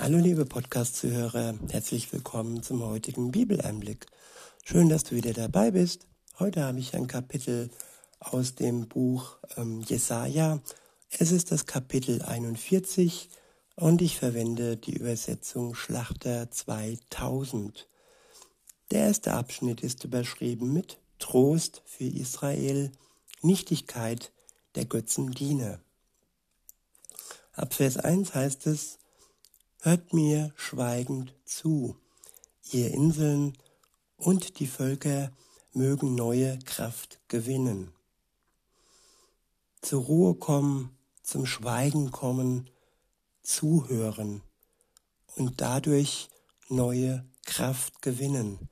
Hallo liebe Podcast-Zuhörer, herzlich willkommen zum heutigen Bibeleinblick. Schön, dass du wieder dabei bist. Heute habe ich ein Kapitel aus dem Buch ähm, Jesaja. Es ist das Kapitel 41 und ich verwende die Übersetzung Schlachter 2000. Der erste Abschnitt ist überschrieben mit Trost für Israel, Nichtigkeit der Götzendiener. Ab Vers 1 heißt es, Hört mir schweigend zu, ihr Inseln und die Völker mögen neue Kraft gewinnen. Zur Ruhe kommen, zum Schweigen kommen, zuhören und dadurch neue Kraft gewinnen.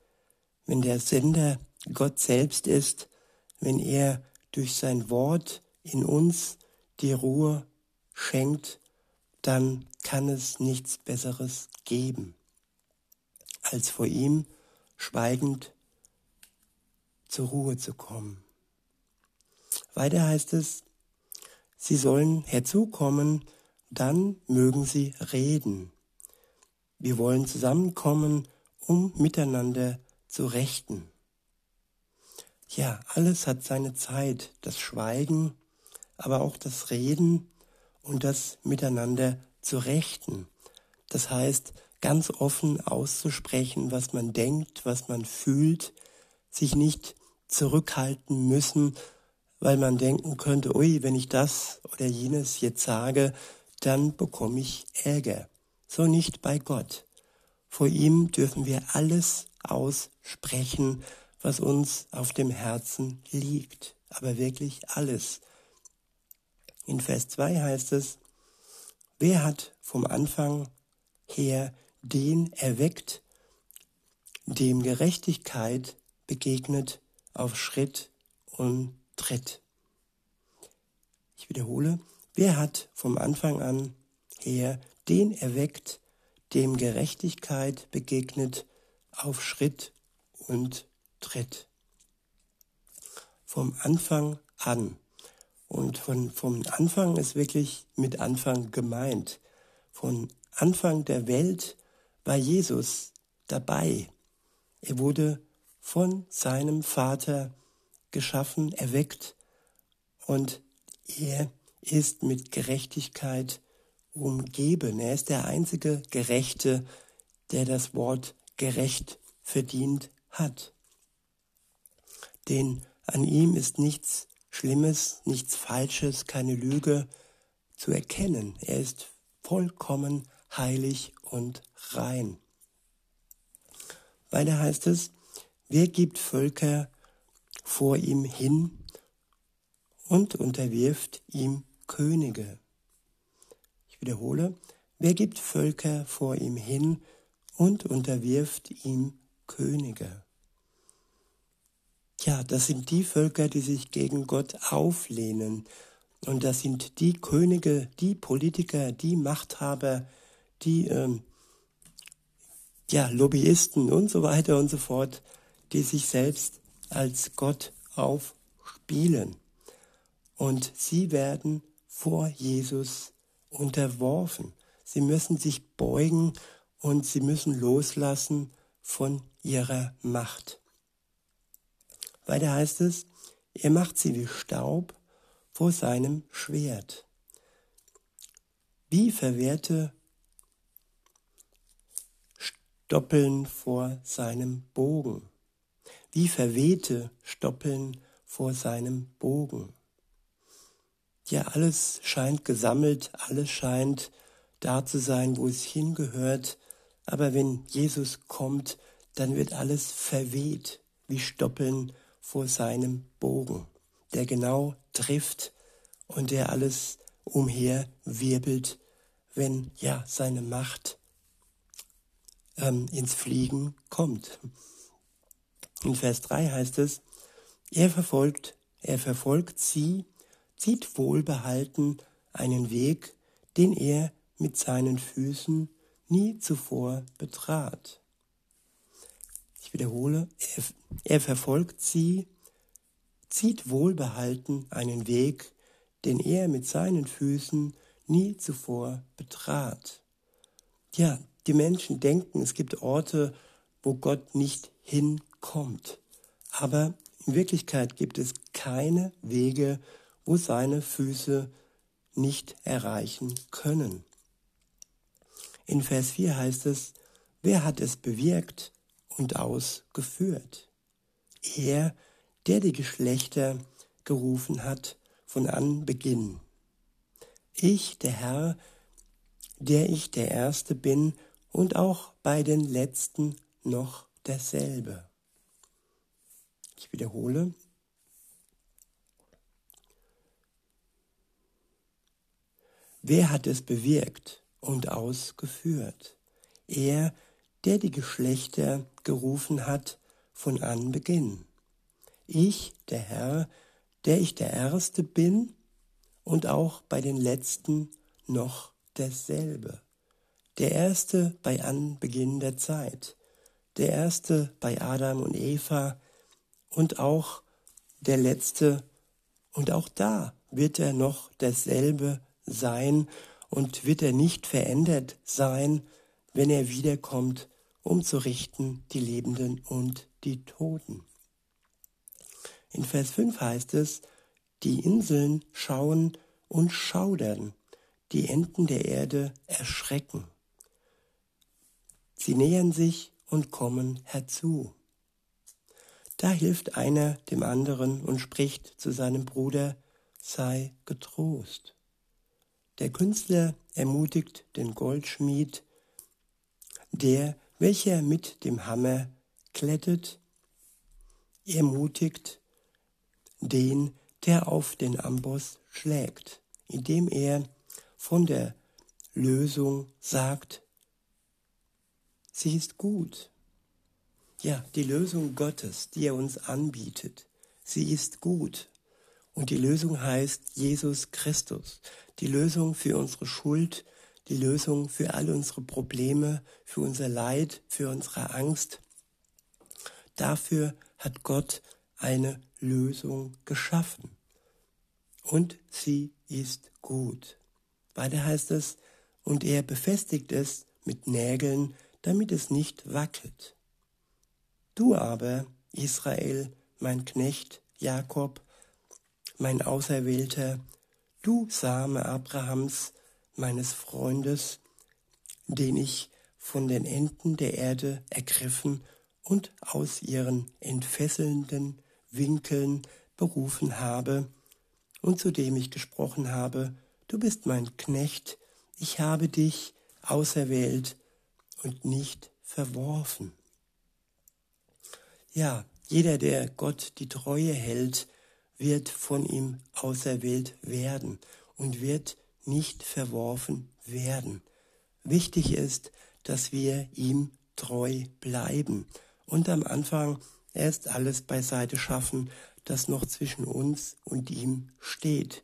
Wenn der Sender Gott selbst ist, wenn er durch sein Wort in uns die Ruhe schenkt, dann kann es nichts Besseres geben, als vor ihm schweigend zur Ruhe zu kommen. Weiter heißt es, sie sollen herzukommen, dann mögen sie reden. Wir wollen zusammenkommen, um miteinander zu rechten. Ja, alles hat seine Zeit, das Schweigen, aber auch das Reden und das Miteinander zu rechten. Das heißt, ganz offen auszusprechen, was man denkt, was man fühlt, sich nicht zurückhalten müssen, weil man denken könnte, ui, wenn ich das oder jenes jetzt sage, dann bekomme ich Ärger. So nicht bei Gott. Vor ihm dürfen wir alles aussprechen, was uns auf dem Herzen liegt, aber wirklich alles. In Vers 2 heißt es, wer hat vom Anfang her den erweckt, dem Gerechtigkeit begegnet auf Schritt und Tritt. Ich wiederhole, wer hat vom Anfang an her den erweckt, dem Gerechtigkeit begegnet auf Schritt und Tritt. Vom Anfang an. Und von, vom Anfang ist wirklich mit Anfang gemeint. Von Anfang der Welt war Jesus dabei. Er wurde von seinem Vater geschaffen, erweckt und er ist mit Gerechtigkeit umgeben. Er ist der einzige Gerechte, der das Wort gerecht verdient hat. Denn an ihm ist nichts Schlimmes, nichts Falsches, keine Lüge zu erkennen. Er ist vollkommen heilig und rein. Weiter heißt es, wer gibt Völker vor ihm hin und unterwirft ihm Könige? Ich wiederhole, wer gibt Völker vor ihm hin und unterwirft ihm Könige? Ja, das sind die Völker, die sich gegen Gott auflehnen. Und das sind die Könige, die Politiker, die Machthaber, die ähm, ja, Lobbyisten und so weiter und so fort, die sich selbst als Gott aufspielen. Und sie werden vor Jesus unterworfen. Sie müssen sich beugen und sie müssen loslassen von ihrer Macht. Weiter heißt es, er macht sie wie Staub vor seinem Schwert. Wie verwehrte Stoppeln vor seinem Bogen. Wie verwehte Stoppeln vor seinem Bogen. Ja, alles scheint gesammelt, alles scheint da zu sein, wo es hingehört, aber wenn Jesus kommt, dann wird alles verweht wie Stoppeln vor seinem Bogen, der genau trifft und der alles umher wirbelt, wenn ja seine Macht ähm, ins Fliegen kommt. In Vers 3 heißt es, er verfolgt, er verfolgt sie, zieht wohlbehalten einen Weg, den er mit seinen Füßen nie zuvor betrat. Wiederhole, er, er verfolgt sie, zieht wohlbehalten einen Weg, den er mit seinen Füßen nie zuvor betrat. Ja, die Menschen denken, es gibt Orte, wo Gott nicht hinkommt. Aber in Wirklichkeit gibt es keine Wege, wo seine Füße nicht erreichen können. In Vers 4 heißt es, wer hat es bewirkt und ausgeführt? Er, der die Geschlechter gerufen hat von Anbeginn. Ich, der Herr, der ich der Erste bin und auch bei den Letzten noch derselbe. Ich wiederhole. Wer hat es bewirkt und ausgeführt? Er, der die Geschlechter gerufen hat von Anbeginn. Ich, der Herr, der ich der Erste bin und auch bei den Letzten noch derselbe. Der Erste bei Anbeginn der Zeit, der Erste bei Adam und Eva und auch der Letzte, und auch da wird er noch derselbe sein und wird er nicht verändert sein, wenn er wiederkommt, um zu richten die Lebenden und die Toten. In Vers 5 heißt es, die Inseln schauen und schaudern, die Enden der Erde erschrecken. Sie nähern sich und kommen herzu. Da hilft einer dem anderen und spricht zu seinem Bruder, sei getrost. Der Künstler ermutigt den Goldschmied, der, welcher mit dem Hammer klettet, ermutigt den, der auf den Amboss schlägt, indem er von der Lösung sagt, sie ist gut. Ja, die Lösung Gottes, die er uns anbietet, sie ist gut. Und die Lösung heißt Jesus Christus. Die Lösung für unsere Schuld, die Lösung für all unsere Probleme, für unser Leid, für unsere Angst. Dafür hat Gott eine Lösung geschaffen. Und sie ist gut. Weiter heißt es, und er befestigt es mit Nägeln, damit es nicht wackelt. Du aber, Israel, mein Knecht, Jakob, mein Auserwählter, du Same Abrahams, meines Freundes, den ich von den Enden der Erde ergriffen und aus ihren entfesselnden Winkeln berufen habe und zu dem ich gesprochen habe, du bist mein Knecht, ich habe dich auserwählt und nicht verworfen. Ja, jeder, der Gott die Treue hält, wird von ihm auserwählt werden und wird nicht verworfen werden. Wichtig ist, dass wir ihm treu bleiben und am Anfang erst alles beiseite schaffen, das noch zwischen uns und ihm steht.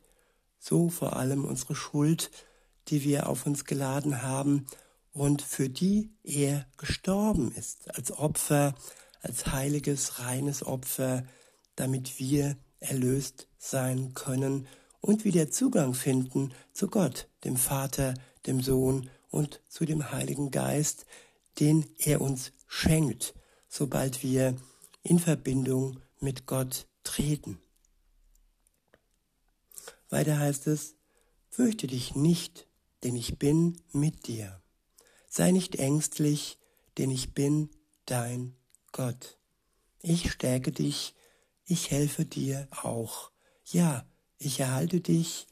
So vor allem unsere Schuld, die wir auf uns geladen haben und für die er gestorben ist, als Opfer, als heiliges, reines Opfer, damit wir erlöst sein können und wieder Zugang finden zu Gott, dem Vater, dem Sohn und zu dem Heiligen Geist, den er uns schenkt, sobald wir in Verbindung mit Gott treten. Weiter heißt es, fürchte dich nicht, denn ich bin mit dir. Sei nicht ängstlich, denn ich bin dein Gott. Ich stärke dich, ich helfe dir auch. Ja, ich erhalte dich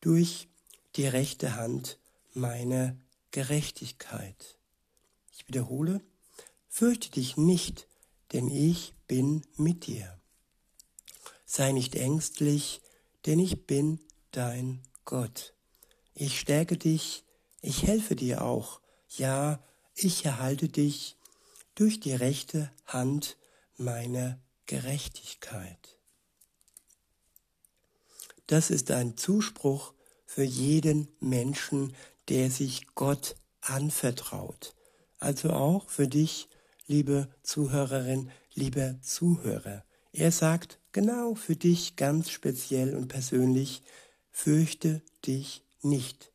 durch die rechte Hand meiner Gerechtigkeit. Ich wiederhole, fürchte dich nicht, denn ich bin mit dir. Sei nicht ängstlich, denn ich bin dein Gott. Ich stärke dich, ich helfe dir auch, ja, ich erhalte dich durch die rechte Hand meiner Gerechtigkeit. Das ist ein Zuspruch für jeden Menschen, der sich Gott anvertraut. Also auch für dich, liebe Zuhörerin, lieber Zuhörer. Er sagt genau für dich ganz speziell und persönlich, fürchte dich nicht,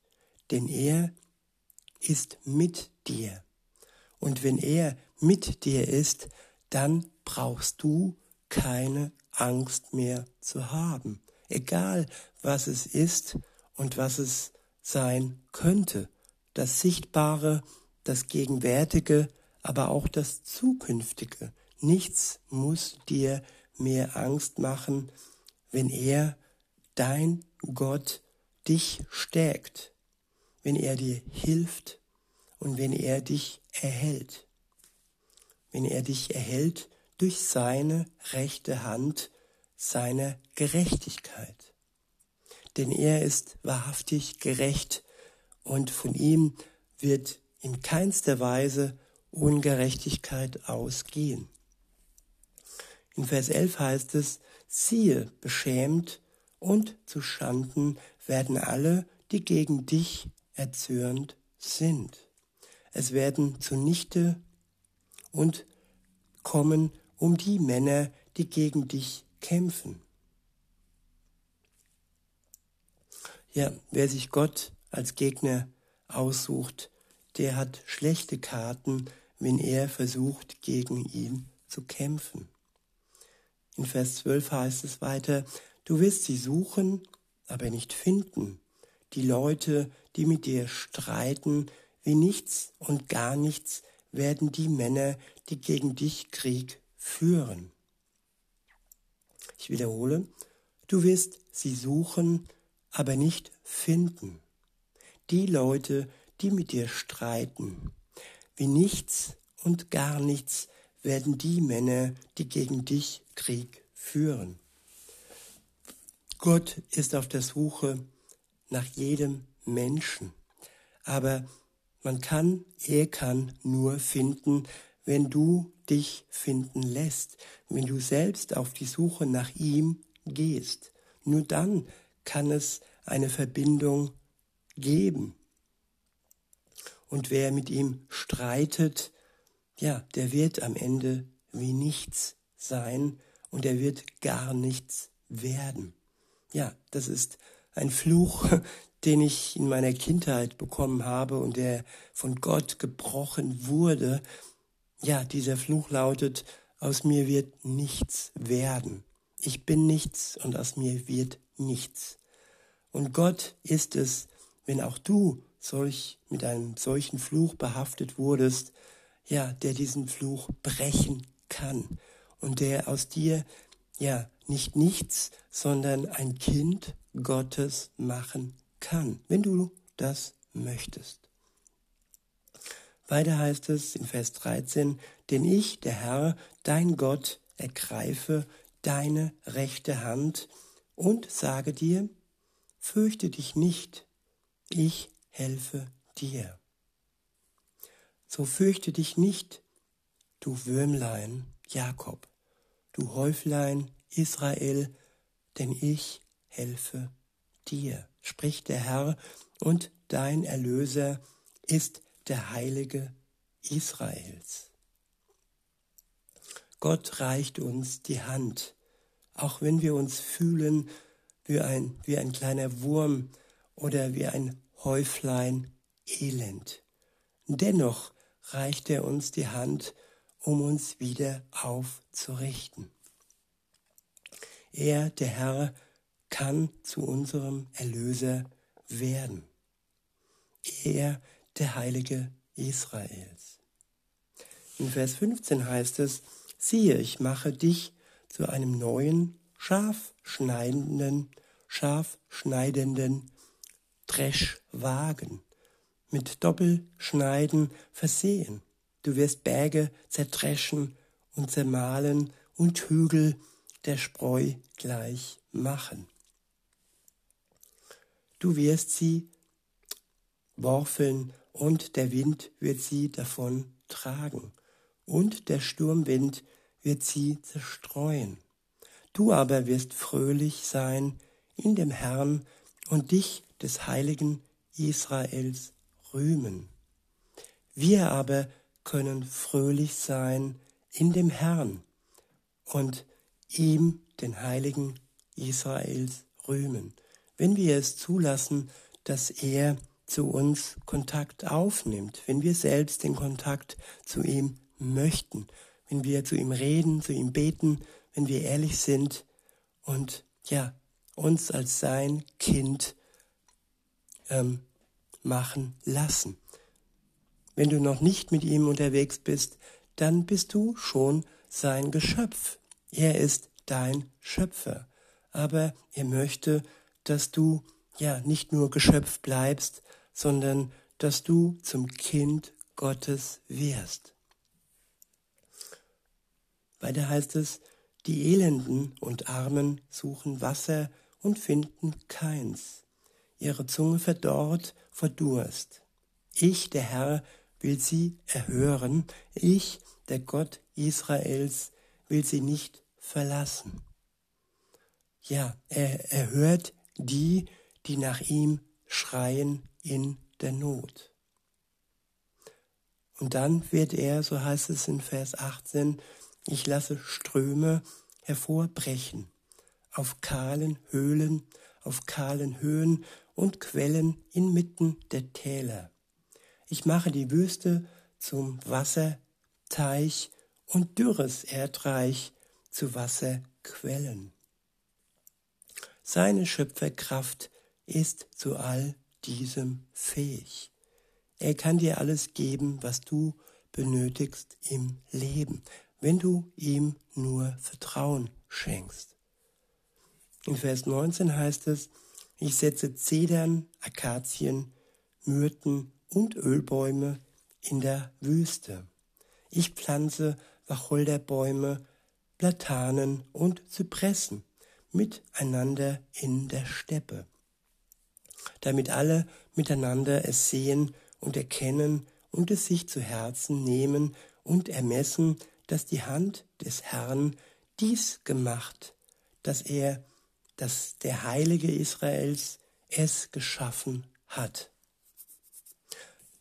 denn er, ist mit dir. Und wenn er mit dir ist, dann brauchst du keine Angst mehr zu haben. Egal, was es ist und was es sein könnte. Das Sichtbare, das Gegenwärtige, aber auch das Zukünftige. Nichts muss dir mehr Angst machen, wenn er, dein Gott, dich stärkt, wenn er dir hilft und wenn er dich erhält. Wenn er dich erhält durch seine rechte Hand, seiner Gerechtigkeit. Denn er ist wahrhaftig gerecht und von ihm wird in keinster Weise Ungerechtigkeit ausgehen. In Vers 11 heißt es, siehe, beschämt und zu Schanden werden alle, die gegen dich erzürnt sind. Es werden zunichte und kommen um die Männer, die gegen dich kämpfen. Ja, wer sich Gott als Gegner aussucht, der hat schlechte Karten, wenn er versucht, gegen ihn zu kämpfen. In Vers 12 heißt es weiter, du wirst sie suchen, aber nicht finden. Die Leute, die mit dir streiten, wie nichts und gar nichts, werden die Männer, die gegen dich Krieg führen. Ich wiederhole, du wirst sie suchen, aber nicht finden. Die Leute, die mit dir streiten, wie nichts und gar nichts werden die Männer, die gegen dich Krieg führen. Gott ist auf der Suche nach jedem Menschen, aber man kann, er kann nur finden, wenn du dich finden lässt, wenn du selbst auf die Suche nach ihm gehst. Nur dann kann es eine Verbindung geben. Und wer mit ihm streitet, ja, der wird am Ende wie nichts sein und er wird gar nichts werden. Ja, das ist ein Fluch, den ich in meiner Kindheit bekommen habe und der von Gott gebrochen wurde. Ja, dieser Fluch lautet, aus mir wird nichts werden. Ich bin nichts und aus mir wird nichts. Und Gott ist es, wenn auch du solch mit einem solchen Fluch behaftet wurdest, ja, der diesen Fluch brechen kann und der aus dir ja nicht nichts, sondern ein Kind Gottes machen kann, wenn du das möchtest. Weiter heißt es in Vers 13, denn ich, der Herr, dein Gott, ergreife deine rechte Hand und sage dir, fürchte dich nicht, ich helfe dir. So fürchte dich nicht, du Würmlein Jakob, du Häuflein Israel, denn ich helfe dir, spricht der Herr, und dein Erlöser ist der Heilige Israels. Gott reicht uns die Hand, auch wenn wir uns fühlen wie ein, wie ein kleiner Wurm oder wie ein Häuflein Elend. Dennoch reicht er uns die Hand, um uns wieder aufzurichten. Er, der Herr, kann zu unserem Erlöser werden. Er, der Heilige Israels. In Vers 15 heißt es, siehe, ich mache dich zu einem neuen, scharf schneidenden, scharf schneidenden Dreschwagen mit Doppelschneiden versehen. Du wirst Berge zertreschen und zermahlen und Hügel der Spreu gleich machen. Du wirst sie worfeln und der Wind wird sie davon tragen und der Sturmwind wird sie zerstreuen. Du aber wirst fröhlich sein in dem Herrn und dich des heiligen Israels rühmen. Wir aber können fröhlich sein in dem Herrn und ihm, den Heiligen Israels, rühmen, wenn wir es zulassen, dass er zu uns Kontakt aufnimmt, wenn wir selbst den Kontakt zu ihm möchten, wenn wir zu ihm reden, zu ihm beten, wenn wir ehrlich sind und ja, uns als sein Kind ähm, machen lassen. Wenn du noch nicht mit ihm unterwegs bist, dann bist du schon sein Geschöpf. Er ist dein Schöpfer. Aber er möchte, dass du ja nicht nur Geschöpf bleibst, sondern dass du zum Kind Gottes wirst. Weiter heißt es, die Elenden und Armen suchen Wasser und finden keins. Ihre Zunge verdorrt vor Durst. Ich, der Herr, will sie erhören. Ich, der Gott Israels, will sie nicht verlassen. Ja, er erhört die, die nach ihm schreien in der Not. Und dann wird er, so heißt es in Vers 18, ich lasse Ströme hervorbrechen auf kahlen Höhlen, auf kahlen Höhen und Quellen inmitten der Täler. Ich mache die Wüste zum Wasserteich und dürres Erdreich zu Wasserquellen. Seine Schöpferkraft ist zu all diesem fähig. Er kann dir alles geben, was du benötigst im Leben, wenn du ihm nur Vertrauen schenkst. In Vers 19 heißt es, ich setze Zedern, Akazien, Myrten und Ölbäume in der Wüste. Ich pflanze Wacholderbäume, Platanen und Zypressen miteinander in der Steppe, damit alle miteinander es sehen und erkennen und es sich zu Herzen nehmen und ermessen, dass die Hand des Herrn dies gemacht, dass er, dass der Heilige Israels es geschaffen hat.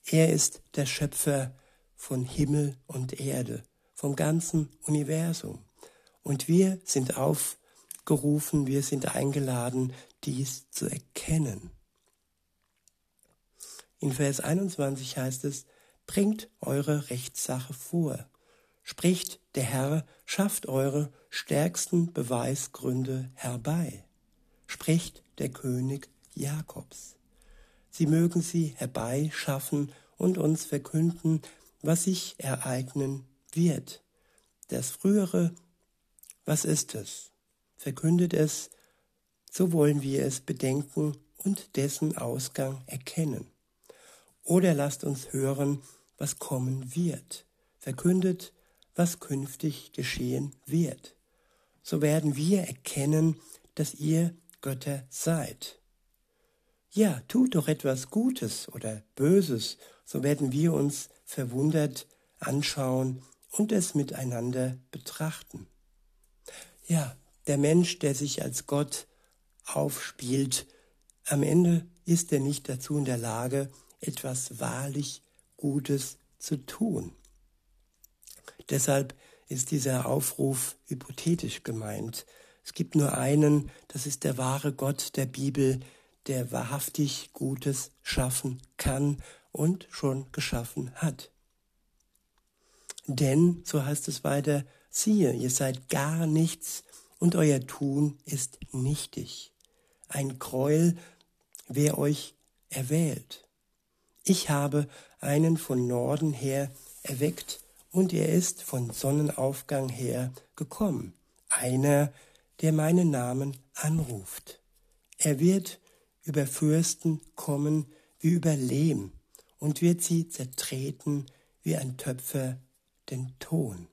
Er ist der Schöpfer von Himmel und Erde, vom ganzen Universum. Und wir sind aufgerufen, wir sind eingeladen, dies zu erkennen. In Vers 21 heißt es, bringt eure Rechtssache vor. Spricht der Herr, schafft eure stärksten Beweisgründe herbei. Spricht der König Jakobs. Sie mögen sie herbeischaffen und uns verkünden, was sich ereignen wird. Das Frühere, was ist es? Verkündet es, so wollen wir es bedenken und dessen Ausgang erkennen. Oder lasst uns hören, was kommen wird. Verkündet, was künftig geschehen wird. So werden wir erkennen, dass ihr Götter seid. Ja, tut doch etwas Gutes oder Böses, so werden wir uns verwundert anschauen und es miteinander betrachten. Ja, der Mensch, der sich als Gott aufspielt, am Ende ist er nicht dazu in der Lage, etwas wahrlich Gutes zu tun. Deshalb ist dieser Aufruf hypothetisch gemeint. Es gibt nur einen, das ist der wahre Gott der Bibel, der wahrhaftig Gutes schaffen kann und schon geschaffen hat. Denn, so heißt es weiter, siehe, ihr seid gar nichts und euer Tun ist nichtig. Ein Gräuel, wer euch erwählt. Ich habe einen von Norden her erweckt und er ist von Sonnenaufgang her gekommen, einer, der meinen Namen anruft. Er wird über Fürsten kommen wie über Lehm und wird sie zertreten wie ein Töpfer den Ton.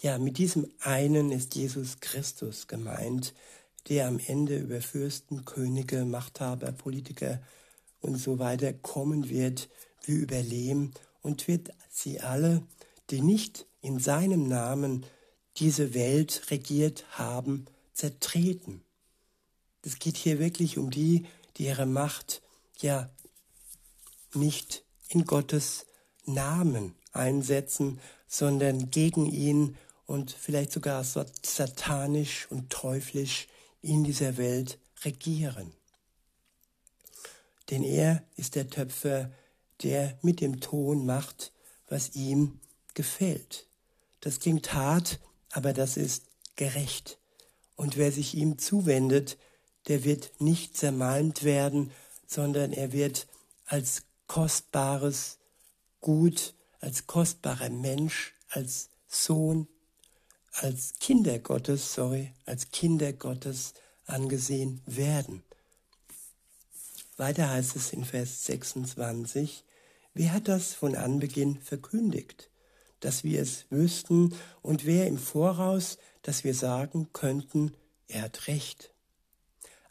Ja, mit diesem einen ist Jesus Christus gemeint, der am Ende über Fürsten, Könige, Machthaber, Politiker und so weiter kommen wird wie über Lehm und wird sie alle, die nicht in seinem Namen diese Welt regiert haben, zertreten. Es geht hier wirklich um die, die ihre Macht ja nicht in Gottes Namen einsetzen, sondern gegen ihn und vielleicht sogar satanisch und teuflisch in dieser Welt regieren. Denn er ist der Töpfer, der mit dem Ton macht, was ihm gefällt. Das klingt hart, aber das ist gerecht. Und wer sich ihm zuwendet, der wird nicht zermalmt werden, sondern er wird als kostbares Gut, als kostbarer Mensch, als Sohn, als Kinder Gottes, sorry, als Kinder Gottes angesehen werden. Weiter heißt es in Vers 26, wer hat das von Anbeginn verkündigt, dass wir es wüssten und wer im Voraus, dass wir sagen könnten, er hat recht.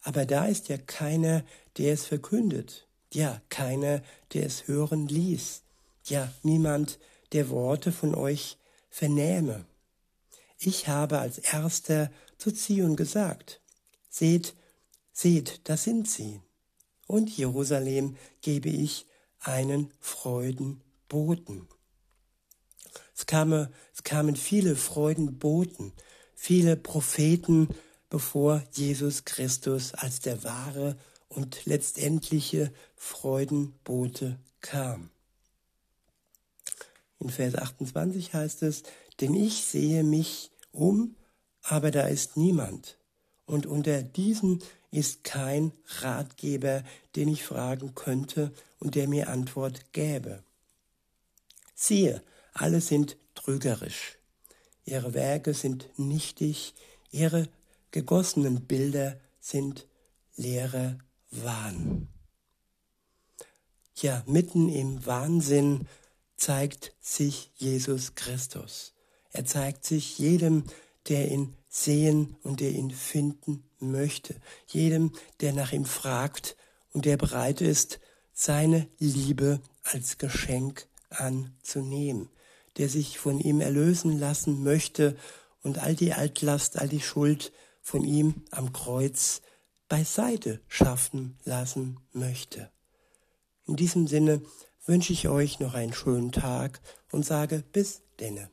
Aber da ist ja keiner, der es verkündet, ja, keiner, der es hören ließ, ja, niemand, der Worte von euch vernähme. Ich habe als erster zu Zion gesagt, seht, seht, da sind sie. Und Jerusalem gebe ich einen Freudenboten. Es, kamen, es kamen viele Freudenboten, viele Propheten, bevor Jesus Christus als der wahre und letztendliche Freudenbote kam. In Vers 28 heißt es, denn ich sehe mich um, aber da ist niemand. Und unter diesen ist kein Ratgeber, den ich fragen könnte und der mir Antwort gäbe. Siehe, alle sind trügerisch. Ihre Werke sind nichtig, ihre gegossenen Bilder sind leerer Wahn. Ja, mitten im Wahnsinn zeigt sich Jesus Christus. Er zeigt sich jedem, der ihn sehen und der ihn finden möchte. Jedem, der nach ihm fragt und der bereit ist, seine Liebe als Geschenk anzunehmen, der sich von ihm erlösen lassen möchte und all die Altlast, all die Schuld von ihm am Kreuz beiseite schaffen lassen möchte. In diesem Sinne wünsche ich euch noch einen schönen Tag und sage bis denne.